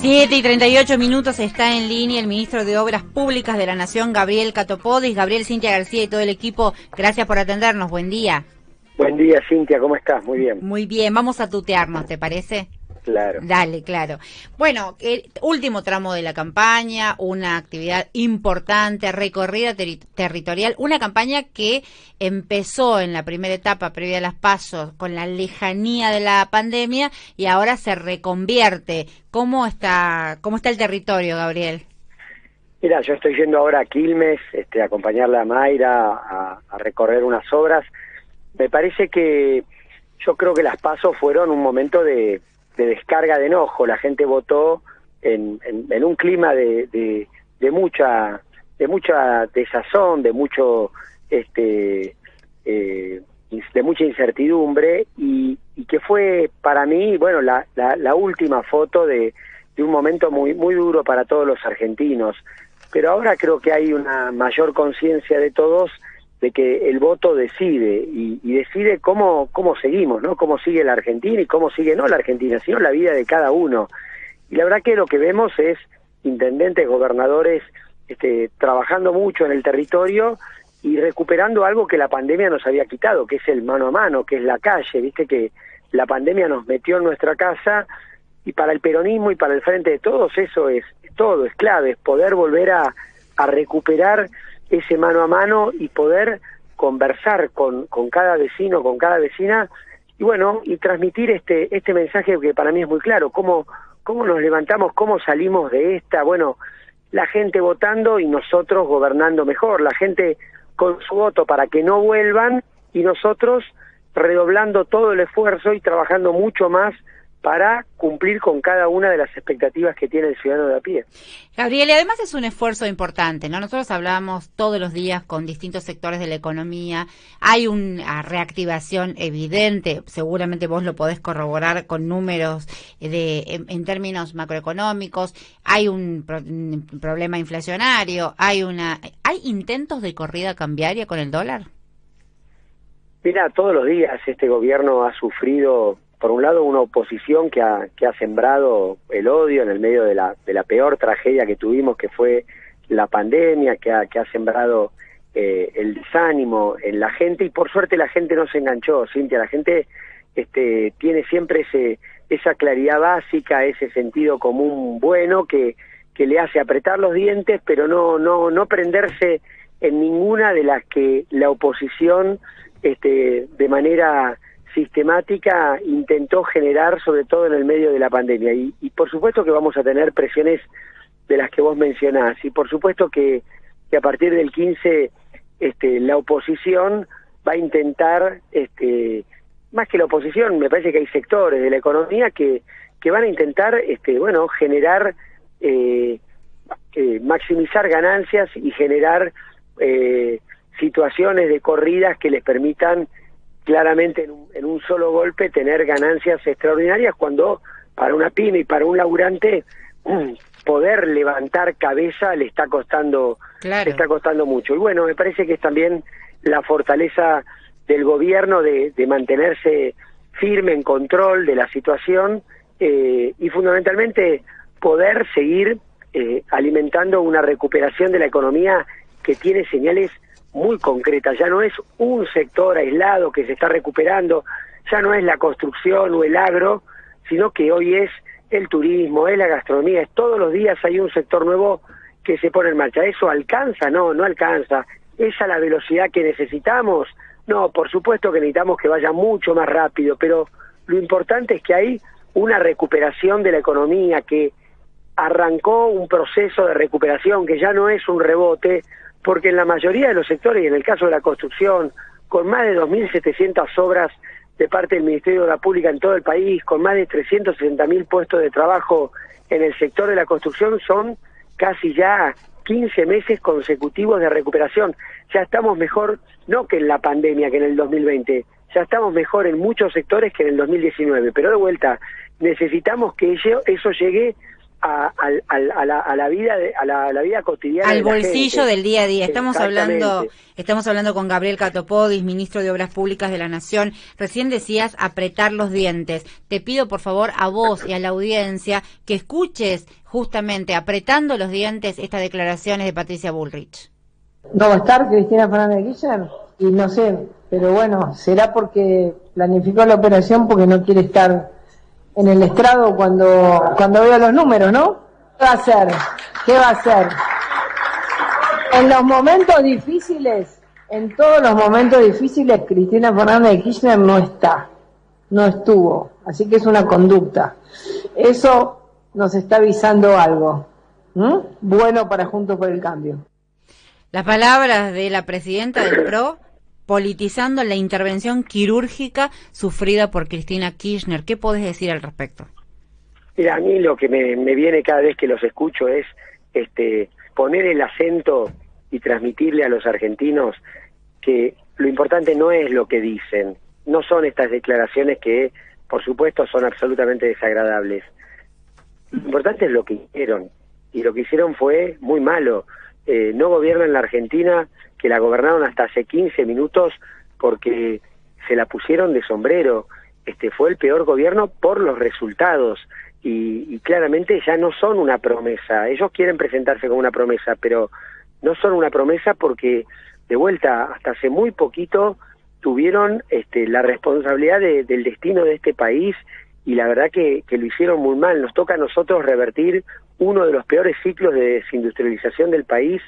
7 y 38 minutos está en línea el ministro de Obras Públicas de la Nación, Gabriel Catopodis. Gabriel, Cintia García y todo el equipo, gracias por atendernos. Buen día. Buen día, Cintia, ¿cómo estás? Muy bien. Muy bien, vamos a tutearnos, ¿te parece? Claro. Dale, claro. Bueno, el último tramo de la campaña, una actividad importante, recorrida territorial, una campaña que empezó en la primera etapa previa a las pasos con la lejanía de la pandemia y ahora se reconvierte. ¿Cómo está, cómo está el territorio, Gabriel? Mira, yo estoy yendo ahora a Quilmes este, a acompañarla a Mayra a, a recorrer unas obras. Me parece que yo creo que las pasos fueron un momento de, de descarga de enojo. La gente votó en, en, un clima de, de, mucha de mucha desazón, de mucho este eh, de mucha incertidumbre y, y, que fue para mí bueno la, la, la última foto de, de, un momento muy muy duro para todos los argentinos pero ahora creo que hay una mayor conciencia de todos de que el voto decide y, decide cómo, cómo seguimos, ¿no? Cómo sigue la Argentina y cómo sigue no la Argentina, sino la vida de cada uno. Y la verdad que lo que vemos es intendentes, gobernadores, este, trabajando mucho en el territorio y recuperando algo que la pandemia nos había quitado, que es el mano a mano, que es la calle, viste que la pandemia nos metió en nuestra casa y para el peronismo y para el frente de todos eso es, todo, es clave, es poder volver a, a recuperar ese mano a mano y poder conversar con, con cada vecino, con cada vecina, y bueno, y transmitir este, este mensaje que para mí es muy claro, cómo, cómo nos levantamos, cómo salimos de esta, bueno, la gente votando y nosotros gobernando mejor, la gente con su voto para que no vuelvan y nosotros redoblando todo el esfuerzo y trabajando mucho más para cumplir con cada una de las expectativas que tiene el ciudadano de a pie. Gabriel, y además es un esfuerzo importante, ¿no? Nosotros hablamos todos los días con distintos sectores de la economía, hay una reactivación evidente, seguramente vos lo podés corroborar con números de, en, términos macroeconómicos, hay un, un problema inflacionario, hay una, ¿hay intentos de corrida cambiaria con el dólar? Mira, todos los días este gobierno ha sufrido por un lado una oposición que ha, que ha sembrado el odio en el medio de la, de la peor tragedia que tuvimos, que fue la pandemia, que ha, que ha sembrado eh, el desánimo en la gente. Y por suerte la gente no se enganchó, Cintia, la gente este, tiene siempre ese, esa claridad básica, ese sentido común bueno que, que le hace apretar los dientes, pero no, no, no prenderse en ninguna de las que la oposición este, de manera sistemática intentó generar, sobre todo en el medio de la pandemia. Y, por supuesto que vamos a tener presiones de las que vos mencionás. Y por supuesto que, que a partir del 15 este, la oposición va a intentar, este, más que la oposición, me parece que hay sectores de la economía que, que van a intentar, este, bueno, generar, eh, eh, maximizar ganancias y generar eh, situaciones de corridas que les permitan claramente en un, solo golpe tener ganancias extraordinarias cuando para una pyme y para un laburante poder levantar cabeza le está costando le está costando mucho. Y bueno me parece que es también la fortaleza del gobierno de, mantenerse firme en control de la situación eh, y fundamentalmente poder seguir eh, alimentando una recuperación de la economía que tiene señales muy concreta, ya no es un sector aislado que se está recuperando, ya no es la construcción o el agro, sino que hoy es el turismo, es la gastronomía, es todos los días hay un sector nuevo que se pone en marcha. ¿Eso alcanza? No, no alcanza. ¿Es la velocidad que necesitamos? No, por supuesto que necesitamos que vaya mucho más rápido, pero lo importante es que hay una recuperación de la economía, que arrancó un proceso de recuperación que ya no es un rebote, porque en la mayoría de los sectores, y en el caso de la construcción, con más de 2.700 obras de parte del Ministerio de la Pública en todo el país, con más de 360.000 puestos de trabajo en el sector de la construcción, son casi ya 15 meses consecutivos de recuperación. Ya estamos mejor, no que en la pandemia, que en el 2020, ya estamos mejor en muchos sectores que en el 2019, pero de vuelta, necesitamos que eso llegue a, la, vida a la, vida cotidiana al bolsillo del día a día. Estamos hablando estamos hablando con Gabriel Catopodis ministro de Obras Públicas de la Nación. Recién decías apretar los dientes. Te pido por favor a vos y a la audiencia que escuches justamente apretando los dientes estas declaraciones de Patricia Bullrich. No va a estar Cristina Fernández de Kirchner y no sé pero bueno será porque planificó la operación porque no quiere estar en el estrado cuando, cuando veo los números, ¿no? ¿Qué va a hacer? ¿Qué va a hacer? En los momentos difíciles, en todos los momentos difíciles, Cristina Fernández de Kirchner no está, no estuvo, así que es una conducta. Eso nos está avisando algo, bueno para Juntos por el Cambio. Las palabras de la presidenta del PRO politizando la intervención quirúrgica sufrida por Cristina Kirchner. ¿Qué podés decir al respecto? Mira, a mí lo que me, viene cada vez que los escucho es este, poner el acento y transmitirle a los argentinos que lo importante no es lo que dicen, no son estas declaraciones que, por supuesto, son absolutamente desagradables. Lo importante es lo que hicieron, y lo que hicieron fue muy malo. Eh, no gobiernan la Argentina que la gobernaron hasta hace 15 minutos porque se la pusieron de sombrero. Este fue el peor gobierno por los resultados y, claramente ya no son una promesa. Ellos quieren presentarse como una promesa, pero no son una promesa porque de vuelta hasta hace muy poquito tuvieron este, la responsabilidad del destino de este país y la verdad que, que, lo hicieron muy mal. Nos toca a nosotros revertir uno de los peores ciclos de desindustrialización del país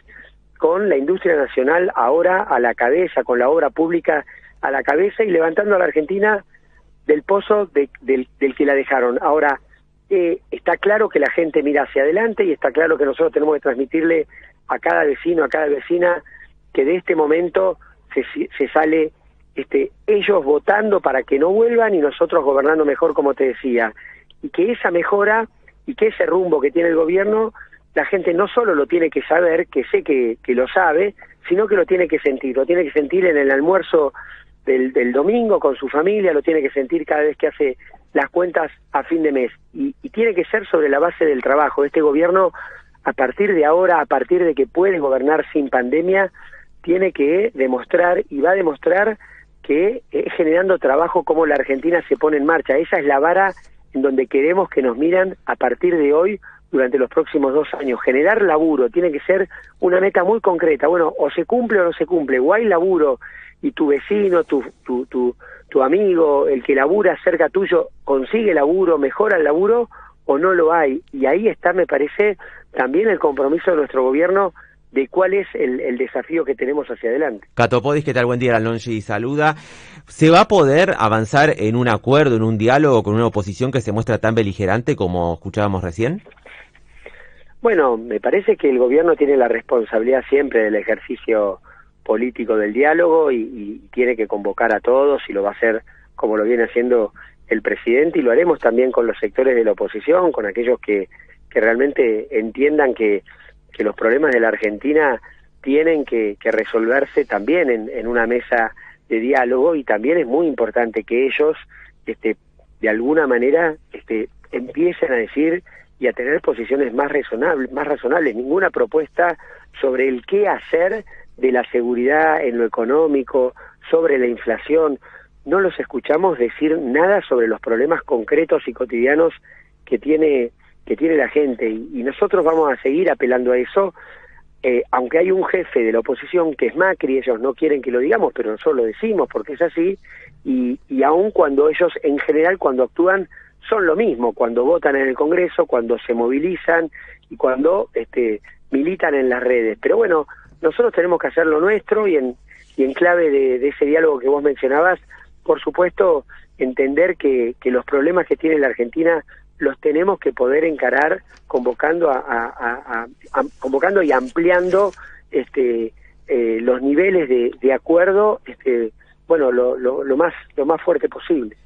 con la industria nacional ahora a la cabeza, con la obra pública a la cabeza y levantando a la Argentina del pozo del, que la dejaron. Ahora, eh, está claro que la gente mira hacia adelante y está claro que nosotros tenemos que transmitirle a cada vecino, a cada vecina, que de este momento se, se sale este, ellos votando para que no vuelvan y nosotros gobernando mejor, como te decía. Y que esa mejora y que ese rumbo que tiene el gobierno la gente no solo lo tiene que saber, que sé que, lo sabe, sino que lo tiene que sentir, lo tiene que sentir en el almuerzo del, domingo con su familia, lo tiene que sentir cada vez que hace las cuentas a fin de mes. Y, y, tiene que ser sobre la base del trabajo. Este gobierno, a partir de ahora, a partir de que puede gobernar sin pandemia, tiene que demostrar y va a demostrar que es generando trabajo como la Argentina se pone en marcha. Esa es la vara en donde queremos que nos miran a partir de hoy durante los próximos dos años. Generar laburo tiene que ser una meta muy concreta. Bueno, o se cumple o no se cumple. O hay laburo y tu vecino, tu, tu, tu, tu amigo, el que labura cerca tuyo, consigue laburo, mejora el laburo o no lo hay. Y ahí está, me parece, también el compromiso de nuestro gobierno de cuál es el, desafío que tenemos hacia adelante. Catopodis, ¿qué tal? Buen día, y saluda. ¿Se va a poder avanzar en un acuerdo, en un diálogo con una oposición que se muestra tan beligerante como escuchábamos recién? Bueno, me parece que el gobierno tiene la responsabilidad siempre del ejercicio político del diálogo y, tiene que convocar a todos y lo va a hacer como lo viene haciendo el presidente y lo haremos también con los sectores de la oposición, con aquellos que, que realmente entiendan que, que los problemas de la Argentina tienen que, resolverse también en, en, una mesa de diálogo y también es muy importante que ellos este, de alguna manera este, empiecen a decir y a tener posiciones más razonables, más razonables, ninguna propuesta sobre el qué hacer de la seguridad en lo económico, sobre la inflación. No los escuchamos decir nada sobre los problemas concretos y cotidianos que tiene que tiene la gente y, nosotros vamos a seguir apelando a eso. Eh, aunque hay un jefe de la oposición que es Macri, ellos no quieren que lo digamos, pero nosotros lo decimos porque es así, y, y aun cuando ellos en general cuando actúan son lo mismo cuando votan en el Congreso, cuando se movilizan y cuando este, militan en las redes. Pero bueno, nosotros tenemos que hacer lo nuestro y en, y en clave de, ese diálogo que vos mencionabas, por supuesto, entender que, que los problemas que tiene la Argentina los tenemos que poder encarar convocando a, convocando y ampliando este eh, los niveles de, acuerdo este bueno lo, lo, lo más lo más fuerte posible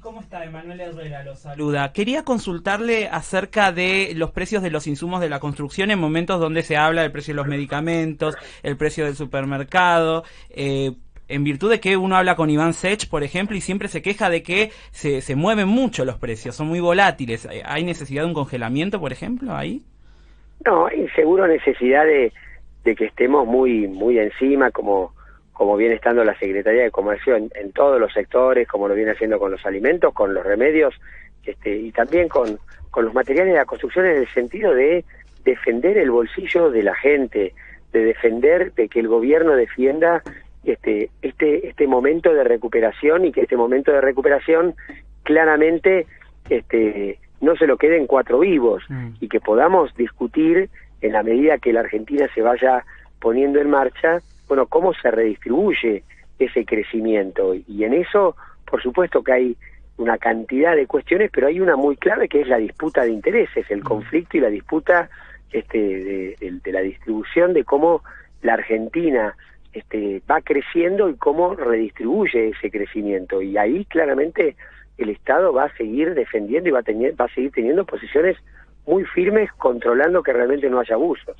¿cómo está? Emanuel Herrera lo saluda. Quería consultarle acerca de los precios de los insumos de la construcción en momentos donde se habla del precio de los medicamentos, el precio del supermercado. Eh, en virtud de que uno habla con Iván Sech, por ejemplo, y siempre se queja de que se, se mueven mucho los precios, son muy volátiles. ¿Hay necesidad de un congelamiento, por ejemplo, ahí? No, hay seguro necesidad de, de que estemos muy muy encima, como como viene estando la Secretaría de Comercio en, en, todos los sectores, como lo viene haciendo con los alimentos, con los remedios, este, y también con, con los materiales de la construcción en el sentido de defender el bolsillo de la gente, de defender de que el gobierno defienda este este este momento de recuperación y que este momento de recuperación claramente este no se lo queden cuatro vivos mm. y que podamos discutir en la medida que la Argentina se vaya poniendo en marcha, bueno, cómo se redistribuye ese crecimiento y en eso, por supuesto que hay una cantidad de cuestiones, pero hay una muy clave que es la disputa de intereses, el mm. conflicto y la disputa este, de, de, de la distribución de cómo la Argentina este, va creciendo y cómo redistribuye ese crecimiento. Y ahí claramente el Estado va a seguir defendiendo y va a, tener, va a seguir teniendo posiciones muy firmes controlando que realmente no haya abusos.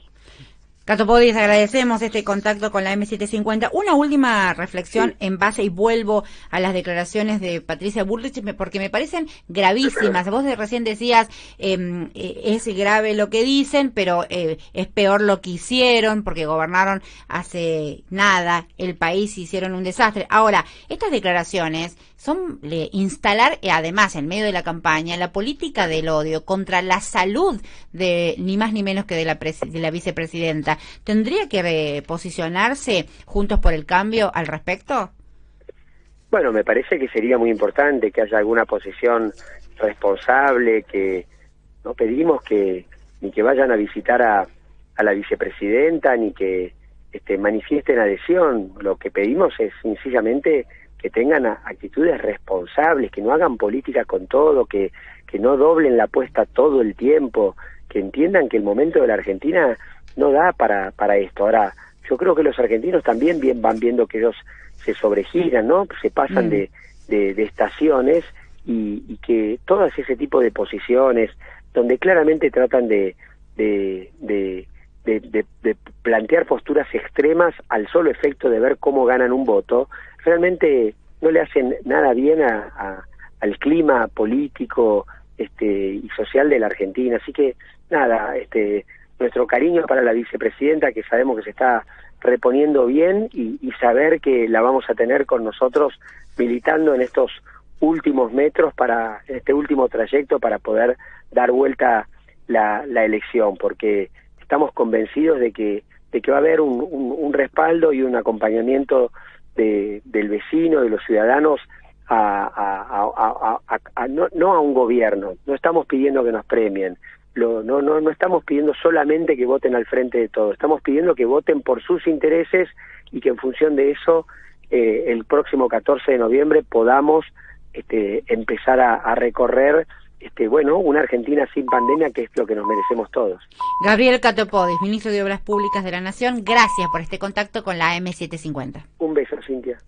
Cato Podis, agradecemos este contacto con la M750. Una última reflexión en base y vuelvo a las declaraciones de Patricia Bullrich porque me parecen gravísimas. Vos recién decías, em, eh, es grave lo que dicen, pero eh, es peor lo que hicieron porque gobernaron hace nada el país y hicieron un desastre. Ahora, estas declaraciones son instalar, eh, además, en medio de la campaña, la política del odio contra la salud de ni más ni menos que de la, de la vicepresidenta. ¿Tendría que posicionarse Juntos por el Cambio al respecto? Bueno, me parece que sería muy importante que haya alguna posición responsable, que no pedimos que ni que vayan a visitar a, a la vicepresidenta, ni que este, manifiesten adhesión. Lo que pedimos es sencillamente que tengan actitudes responsables, que no hagan política con todo, que, que no doblen la apuesta todo el tiempo, que entiendan que el momento de la Argentina no da para, para esto. Ahora, yo creo que los argentinos también bien van viendo que ellos se sobregiran, ¿no? Se pasan mm. de, de, estaciones y, y, que todas ese tipo de posiciones, donde claramente tratan de, de, de de, de, plantear posturas extremas al solo efecto de ver cómo ganan un voto, realmente no le hacen nada bien a, al clima político este, y social de la Argentina. Así que nada, este, nuestro cariño para la vicepresidenta, que sabemos que se está reponiendo bien y, saber que la vamos a tener con nosotros militando en estos últimos metros para este último trayecto para poder dar vuelta la, la elección, porque estamos convencidos de que de que va a haber un, respaldo y un acompañamiento de, del vecino, de los ciudadanos, a, no a un gobierno. No estamos pidiendo que nos premien. Lo, no, no, no estamos pidiendo solamente que voten al frente de todo. Estamos pidiendo que voten por sus intereses y que en función de eso eh, el próximo 14 de noviembre podamos este, empezar a, a recorrer este, bueno, una Argentina sin pandemia, que es lo que nos merecemos todos. Gabriel Catopodis, ministro de Obras Públicas de la Nación, gracias por este contacto con la M750. Un beso, Cintia.